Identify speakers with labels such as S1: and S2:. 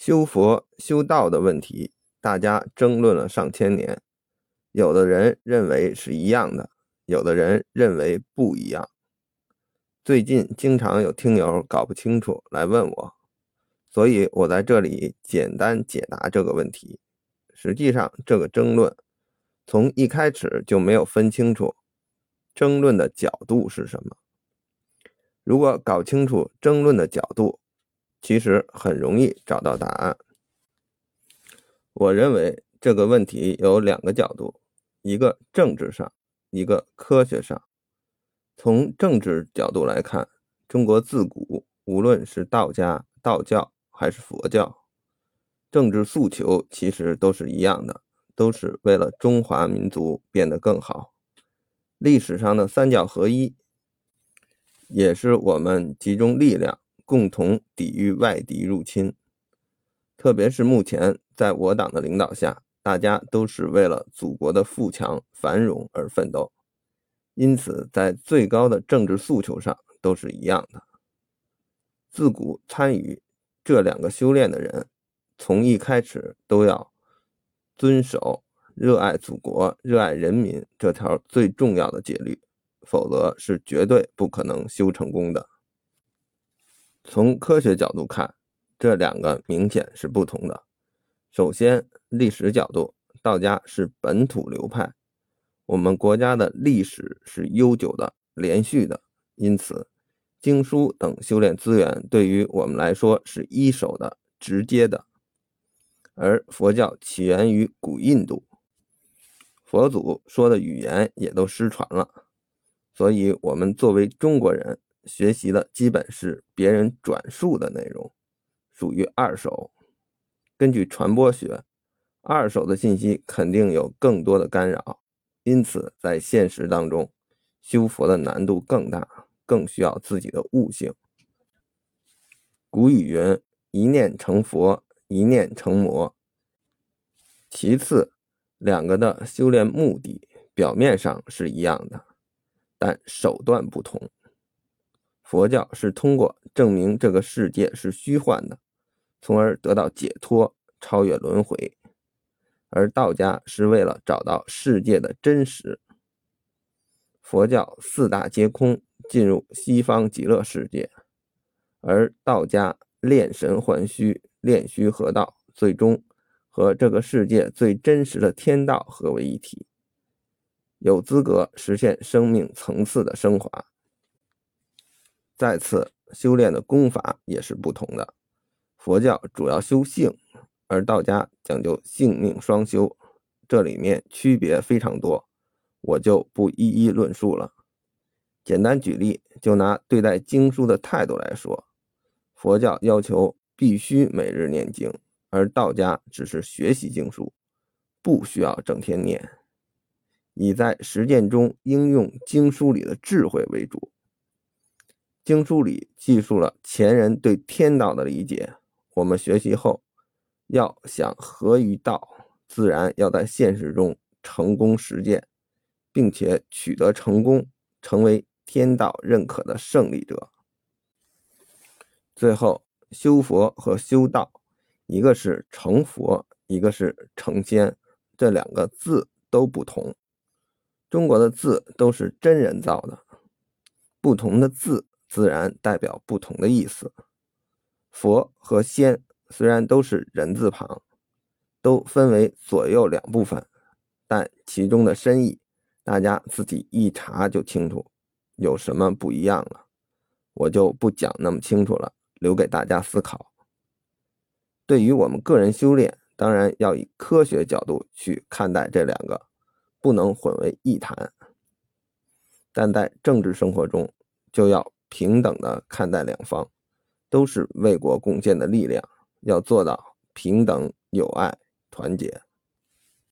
S1: 修佛修道的问题，大家争论了上千年。有的人认为是一样的，有的人认为不一样。最近经常有听友搞不清楚来问我，所以我在这里简单解答这个问题。实际上，这个争论从一开始就没有分清楚争论的角度是什么。如果搞清楚争论的角度，其实很容易找到答案。我认为这个问题有两个角度，一个政治上，一个科学上。从政治角度来看，中国自古无论是道家、道教还是佛教，政治诉求其实都是一样的，都是为了中华民族变得更好。历史上的三教合一，也是我们集中力量。共同抵御外敌入侵，特别是目前在我党的领导下，大家都是为了祖国的富强繁荣而奋斗，因此在最高的政治诉求上都是一样的。自古参与这两个修炼的人，从一开始都要遵守热爱祖国、热爱人民这条最重要的戒律，否则是绝对不可能修成功的。从科学角度看，这两个明显是不同的。首先，历史角度，道家是本土流派，我们国家的历史是悠久的、连续的，因此经书等修炼资源对于我们来说是一手的、直接的。而佛教起源于古印度，佛祖说的语言也都失传了，所以我们作为中国人。学习的基本是别人转述的内容，属于二手。根据传播学，二手的信息肯定有更多的干扰，因此在现实当中，修佛的难度更大，更需要自己的悟性。古语云：“一念成佛，一念成魔。”其次，两个的修炼目的表面上是一样的，但手段不同。佛教是通过证明这个世界是虚幻的，从而得到解脱、超越轮回；而道家是为了找到世界的真实。佛教四大皆空，进入西方极乐世界；而道家炼神还虚，炼虚合道，最终和这个世界最真实的天道合为一体，有资格实现生命层次的升华。再次修炼的功法也是不同的，佛教主要修性，而道家讲究性命双修，这里面区别非常多，我就不一一论述了。简单举例，就拿对待经书的态度来说，佛教要求必须每日念经，而道家只是学习经书，不需要整天念，以在实践中应用经书里的智慧为主。经书里记述了前人对天道的理解，我们学习后要想合于道，自然要在现实中成功实践，并且取得成功，成为天道认可的胜利者。最后，修佛和修道，一个是成佛，一个是成仙，这两个字都不同。中国的字都是真人造的，不同的字。自然代表不同的意思。佛和仙虽然都是人字旁，都分为左右两部分，但其中的深意，大家自己一查就清楚，有什么不一样了，我就不讲那么清楚了，留给大家思考。对于我们个人修炼，当然要以科学角度去看待这两个，不能混为一谈。但在政治生活中，就要。平等的看待两方，都是为国贡献的力量，要做到平等、友爱、团结。